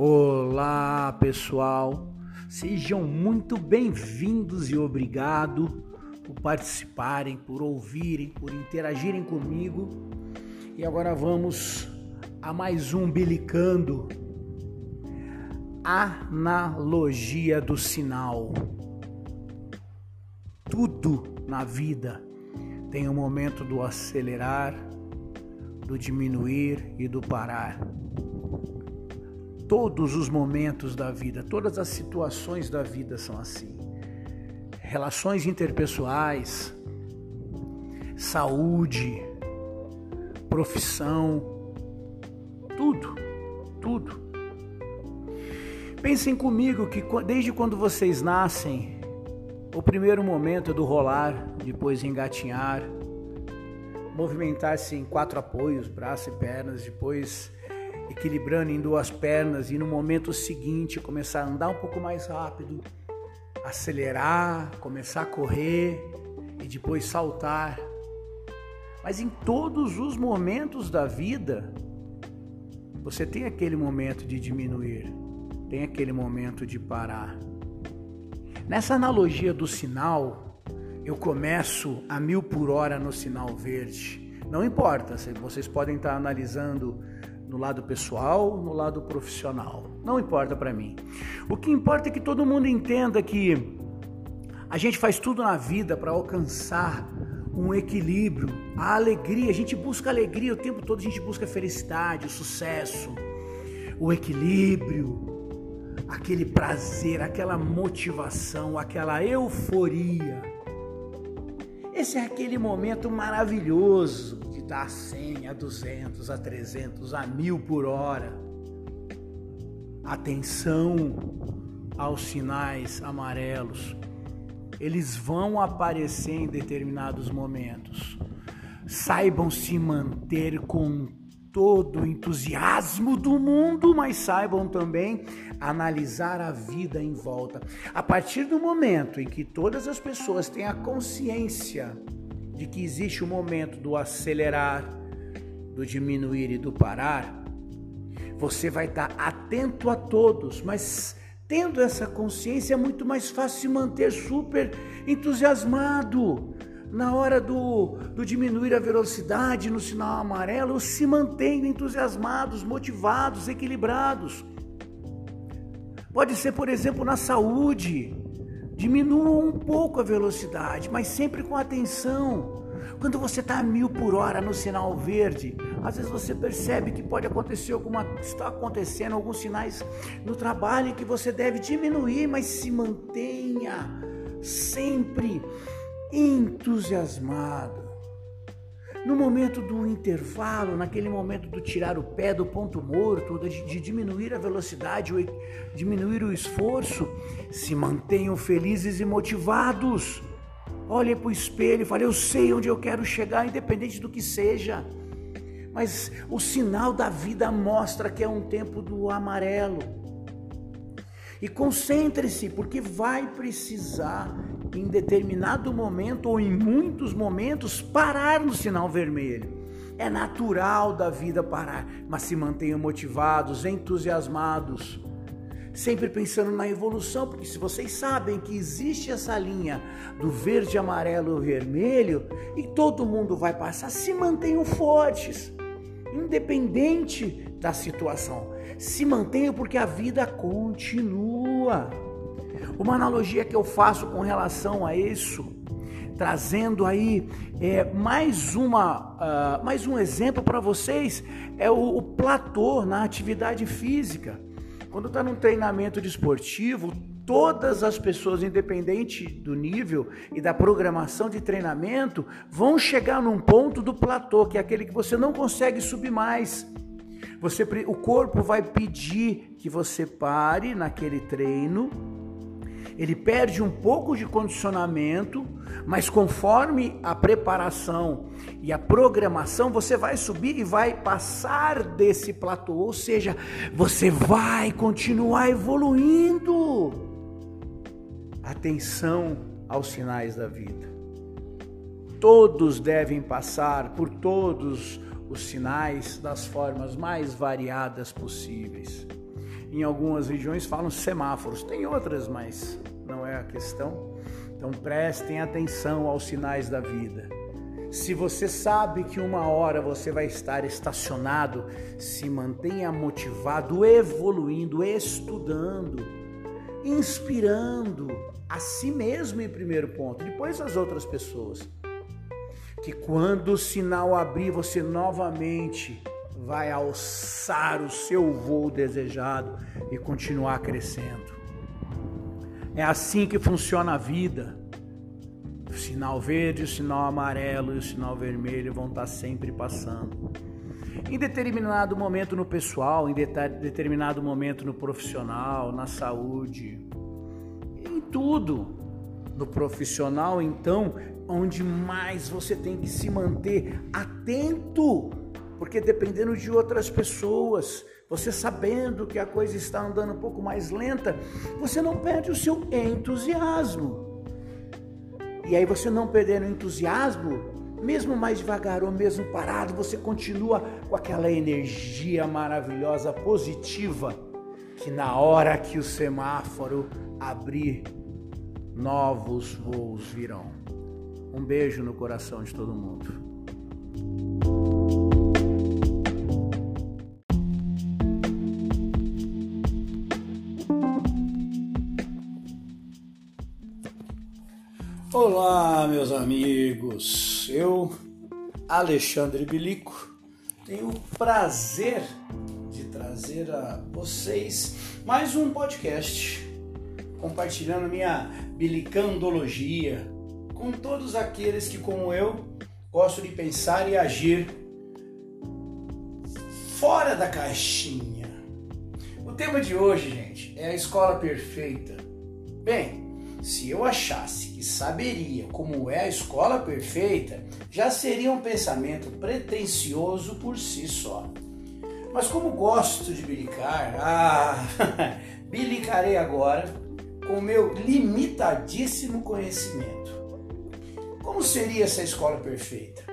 Olá, pessoal. Sejam muito bem-vindos e obrigado por participarem, por ouvirem, por interagirem comigo. E agora vamos a mais um Bilicando. Analogia do sinal. Tudo na vida tem o um momento do acelerar, do diminuir e do parar todos os momentos da vida, todas as situações da vida são assim. Relações interpessoais, saúde, profissão, tudo, tudo. Pensem comigo que desde quando vocês nascem, o primeiro momento é do rolar, depois engatinhar, movimentar-se em quatro apoios, braço e pernas, depois equilibrando em duas pernas e no momento seguinte começar a andar um pouco mais rápido, acelerar, começar a correr e depois saltar. Mas em todos os momentos da vida, você tem aquele momento de diminuir, tem aquele momento de parar. Nessa analogia do sinal, eu começo a mil por hora no sinal verde. Não importa, vocês podem estar analisando no lado pessoal, no lado profissional. Não importa para mim. O que importa é que todo mundo entenda que a gente faz tudo na vida para alcançar um equilíbrio, a alegria. A gente busca alegria o tempo todo, a gente busca felicidade, o sucesso, o equilíbrio, aquele prazer, aquela motivação, aquela euforia. Esse é aquele momento maravilhoso está a 100, a 200, a 300, a 1000 por hora. Atenção aos sinais amarelos. Eles vão aparecer em determinados momentos. Saibam se manter com todo o entusiasmo do mundo, mas saibam também analisar a vida em volta. A partir do momento em que todas as pessoas têm a consciência de que existe o momento do acelerar, do diminuir e do parar, você vai estar atento a todos, mas tendo essa consciência é muito mais fácil se manter super entusiasmado. Na hora do, do diminuir a velocidade no sinal amarelo, se mantendo entusiasmados, motivados, equilibrados. Pode ser, por exemplo, na saúde. Diminuam um pouco a velocidade, mas sempre com atenção. Quando você está a mil por hora no sinal verde, às vezes você percebe que pode acontecer alguma, está acontecendo alguns sinais no trabalho que você deve diminuir, mas se mantenha sempre entusiasmado. No momento do intervalo, naquele momento do tirar o pé do ponto morto, de, de diminuir a velocidade, diminuir o esforço, se mantenham felizes e motivados. Olhe para o espelho e fale: Eu sei onde eu quero chegar, independente do que seja. Mas o sinal da vida mostra que é um tempo do amarelo. E concentre-se, porque vai precisar em determinado momento ou em muitos momentos parar no sinal vermelho. É natural da vida parar, mas se mantenham motivados, entusiasmados, sempre pensando na evolução, porque se vocês sabem que existe essa linha do verde, amarelo e vermelho e todo mundo vai passar, se mantenham fortes, independente da situação. Se mantenham porque a vida continua. Uma analogia que eu faço com relação a isso, trazendo aí é, mais, uma, uh, mais um exemplo para vocês, é o, o platô na atividade física. Quando está num treinamento desportivo, todas as pessoas, independente do nível e da programação de treinamento, vão chegar num ponto do platô, que é aquele que você não consegue subir mais. Você, o corpo vai pedir que você pare naquele treino ele perde um pouco de condicionamento, mas conforme a preparação e a programação, você vai subir e vai passar desse platô, ou seja, você vai continuar evoluindo. Atenção aos sinais da vida. Todos devem passar por todos os sinais das formas mais variadas possíveis. Em algumas regiões falam semáforos. Tem outras, mas não é a questão. Então prestem atenção aos sinais da vida. Se você sabe que uma hora você vai estar estacionado, se mantenha motivado, evoluindo, estudando, inspirando a si mesmo em primeiro ponto, depois as outras pessoas. Que quando o sinal abrir, você novamente vai alçar o seu voo desejado e continuar crescendo. É assim que funciona a vida. O sinal verde, o sinal amarelo e o sinal vermelho vão estar sempre passando. Em determinado momento no pessoal, em determinado momento no profissional, na saúde, em tudo. No profissional, então, onde mais você tem que se manter atento, porque dependendo de outras pessoas, você sabendo que a coisa está andando um pouco mais lenta, você não perde o seu entusiasmo. E aí você não perdendo o entusiasmo, mesmo mais devagar ou mesmo parado, você continua com aquela energia maravilhosa, positiva, que na hora que o semáforo abrir, novos voos virão. Um beijo no coração de todo mundo. Olá, meus amigos. Eu, Alexandre Bilico, tenho o prazer de trazer a vocês mais um podcast compartilhando minha bilicandologia com todos aqueles que, como eu, gostam de pensar e agir fora da caixinha. O tema de hoje, gente, é a escola perfeita. Bem, se eu achasse que saberia como é a escola perfeita, já seria um pensamento pretensioso por si só. Mas como gosto de bilicar, ah, bilicarei agora com meu limitadíssimo conhecimento. Como seria essa escola perfeita?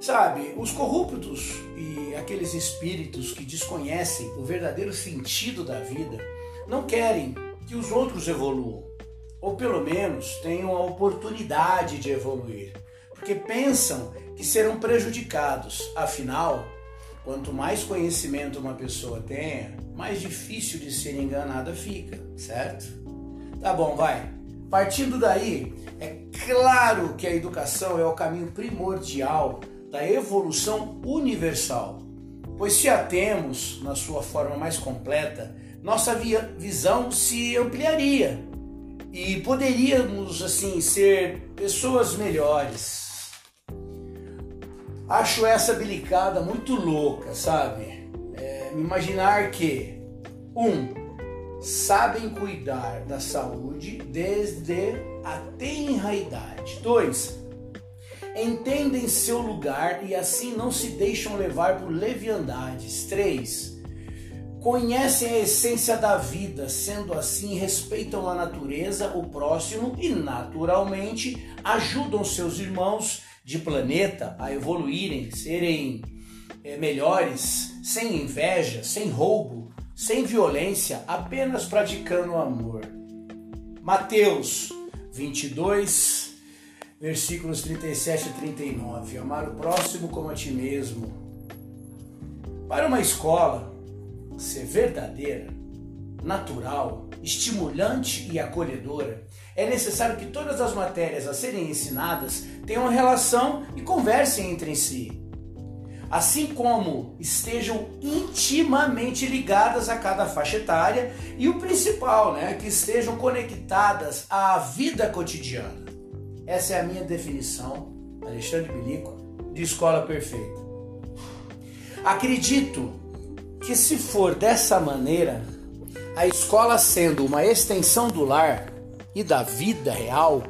Sabe, os corruptos e aqueles espíritos que desconhecem o verdadeiro sentido da vida não querem que os outros evoluam, ou pelo menos tenham a oportunidade de evoluir, porque pensam que serão prejudicados. Afinal, quanto mais conhecimento uma pessoa tenha, mais difícil de ser enganada fica, certo? Tá bom, vai. Partindo daí, é claro que a educação é o caminho primordial da evolução universal, pois se a temos na sua forma mais completa, nossa visão se ampliaria e poderíamos assim ser pessoas melhores. Acho essa bilicada muito louca, sabe? É, imaginar que um sabem cuidar da saúde desde a tenra idade. Dois entendem seu lugar e assim não se deixam levar por leviandades. Três conhecem a essência da vida, sendo assim, respeitam a natureza, o próximo e, naturalmente, ajudam seus irmãos de planeta a evoluírem, serem é, melhores, sem inveja, sem roubo, sem violência, apenas praticando o amor. Mateus 22, versículos 37 e 39. Amar o próximo como a ti mesmo. Para uma escola, ser verdadeira, natural, estimulante e acolhedora, é necessário que todas as matérias a serem ensinadas tenham relação e conversem entre si. Assim como estejam intimamente ligadas a cada faixa etária e o principal, né, que estejam conectadas à vida cotidiana. Essa é a minha definição, Alexandre Bilico, de escola perfeita. Acredito que se for dessa maneira, a escola sendo uma extensão do lar e da vida real,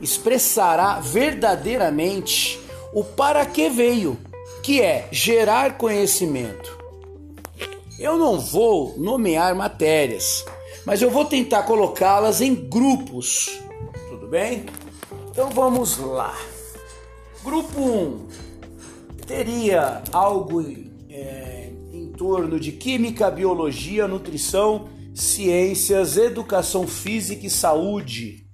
expressará verdadeiramente o para que veio, que é gerar conhecimento. Eu não vou nomear matérias, mas eu vou tentar colocá-las em grupos. Tudo bem? Então vamos lá. Grupo 1 teria algo é, torno de química, biologia, nutrição, ciências, educação física e saúde.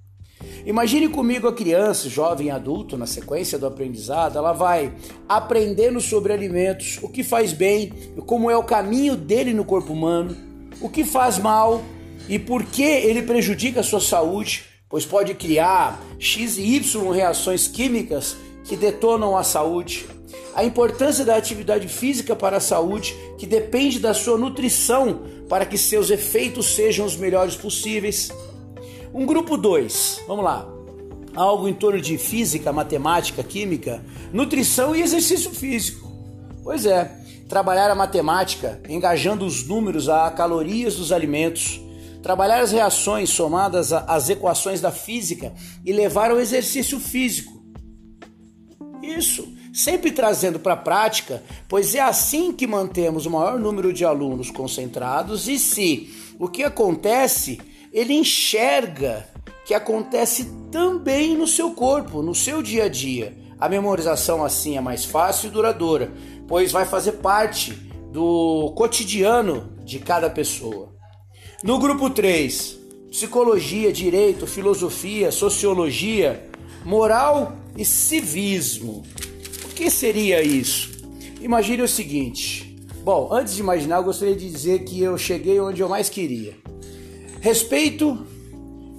Imagine comigo a criança, jovem, adulto, na sequência do aprendizado, ela vai aprendendo sobre alimentos, o que faz bem, como é o caminho dele no corpo humano, o que faz mal e por que ele prejudica a sua saúde, pois pode criar X e Y reações químicas que detonam a saúde. A importância da atividade física para a saúde, que depende da sua nutrição para que seus efeitos sejam os melhores possíveis. Um grupo 2, vamos lá. Algo em torno de física, matemática, química, nutrição e exercício físico. Pois é, trabalhar a matemática, engajando os números a calorias dos alimentos, trabalhar as reações somadas às equações da física e levar ao exercício físico. Isso, sempre trazendo para a prática, pois é assim que mantemos o maior número de alunos concentrados e se o que acontece, ele enxerga que acontece também no seu corpo, no seu dia a dia. A memorização assim é mais fácil e duradoura, pois vai fazer parte do cotidiano de cada pessoa. No grupo 3, psicologia, direito, filosofia, sociologia, moral e civismo. Que seria isso? Imagine o seguinte. Bom, antes de imaginar, eu gostaria de dizer que eu cheguei onde eu mais queria. Respeito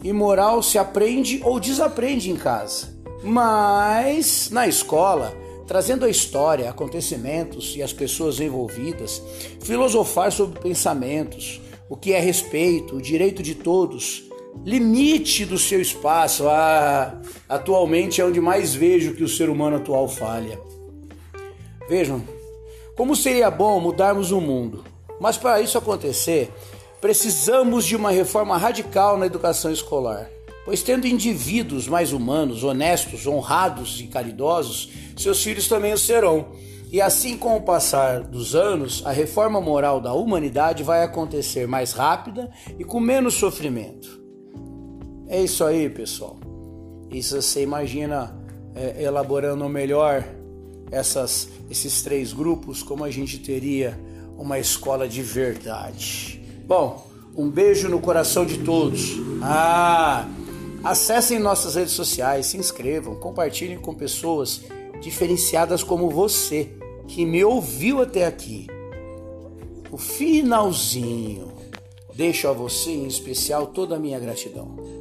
e moral se aprende ou desaprende em casa, mas na escola trazendo a história, acontecimentos e as pessoas envolvidas, filosofar sobre pensamentos, o que é respeito, o direito de todos, limite do seu espaço. Ah, atualmente é onde mais vejo que o ser humano atual falha. Vejam, como seria bom mudarmos o mundo, mas para isso acontecer, precisamos de uma reforma radical na educação escolar. Pois, tendo indivíduos mais humanos, honestos, honrados e caridosos, seus filhos também o serão. E assim, com o passar dos anos, a reforma moral da humanidade vai acontecer mais rápida e com menos sofrimento. É isso aí, pessoal. Isso você imagina é, elaborando melhor essas, esses três grupos, como a gente teria uma escola de verdade. Bom, um beijo no coração de todos. Ah, acessem nossas redes sociais, se inscrevam, compartilhem com pessoas diferenciadas como você que me ouviu até aqui. O finalzinho. Deixo a você em especial toda a minha gratidão.